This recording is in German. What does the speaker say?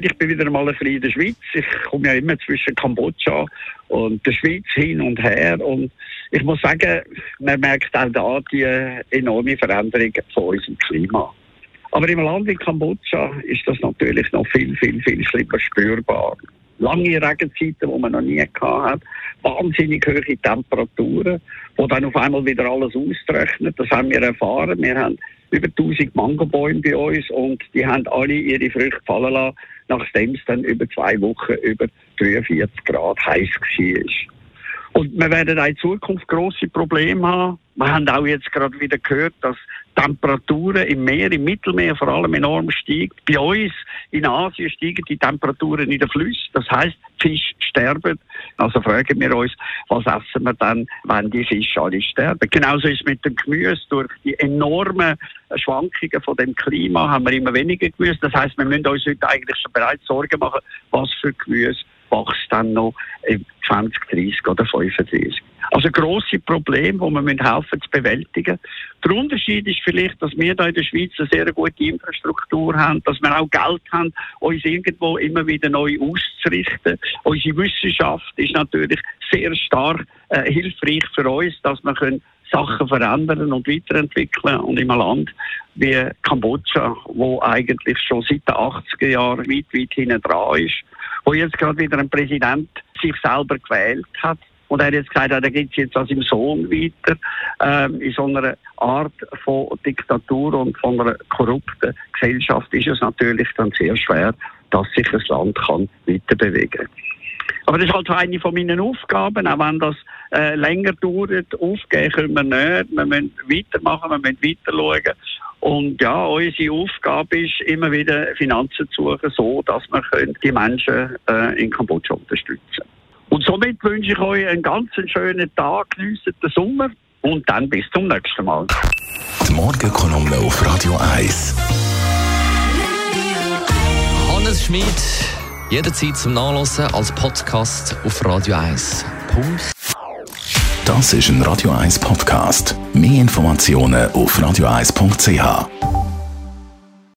Ich bin wieder mal ein bisschen in der Schweiz. Ich komme ja immer zwischen Kambodscha und der Schweiz hin und her. Und ich muss sagen, man merkt auch da die enorme Veränderung von unserem Klima. Aber im Land wie Kambodscha ist das natürlich noch viel, viel, viel schlimmer spürbar. Lange Regenzeiten, die man noch nie hat, wahnsinnig hohe Temperaturen, wo dann auf einmal wieder alles austrocknet. Das haben wir erfahren. Wir haben über 1000 Mangobäume bei uns und die haben alle ihre Früchte fallen lassen, nachdem es dann über zwei Wochen über 43 Grad heiß war. Und wir werden auch in Zukunft grosse Probleme haben. Wir haben auch jetzt gerade wieder gehört, dass Temperaturen im Meer, im Mittelmeer vor allem enorm steigen. Bei uns in Asien steigen die Temperaturen in den Flüssen. Das heißt, Fisch sterben. Also fragen wir uns, was essen wir dann, wenn die Fische alle sterben? Genauso ist es mit dem Gemüse. Durch die enormen Schwankungen von dem Klima haben wir immer weniger Gemüse. Das heißt, wir müssen uns heute eigentlich schon bereits Sorgen machen, was für Gemüse wächst dann noch im 2030 oder 35. Also grosse Probleme, die wir helfen zu bewältigen. Der Unterschied ist vielleicht, dass wir da in der Schweiz eine sehr gute Infrastruktur haben, dass wir auch Geld haben, uns irgendwo immer wieder neu auszurichten. Unsere Wissenschaft ist natürlich sehr stark äh, hilfreich für uns, dass wir können Sachen verändern und weiterentwickeln. Und in einem Land wie Kambodscha, wo eigentlich schon seit den 80er Jahren weit, weit hinten dran ist, wo jetzt gerade wieder ein Präsident sich selber gewählt hat, und er hat jetzt gesagt, er geht jetzt an seinem Sohn weiter, ähm, in so einer Art von Diktatur und von einer korrupten Gesellschaft ist es natürlich dann sehr schwer, dass sich das Land kann weiter bewegen aber das ist halt eine von meinen Aufgaben, auch wenn das äh, länger dauert. Aufgeben können wir nicht. Wir müssen weitermachen, wir müssen weiter schauen. Und ja, unsere Aufgabe ist, immer wieder Finanzen zu suchen, so dass wir die Menschen äh, in Kambodscha unterstützen können. Und somit wünsche ich euch einen ganz schönen Tag, geniessen den Sommer und dann bis zum nächsten Mal. Die Morgenkolumne auf Radio 1. Hannes Schmid, jederzeit zum Nachlesen als Podcast auf Radio 1. Punkt. Das ist ein Radio 1 Podcast. Mehr Informationen auf radio1.ch.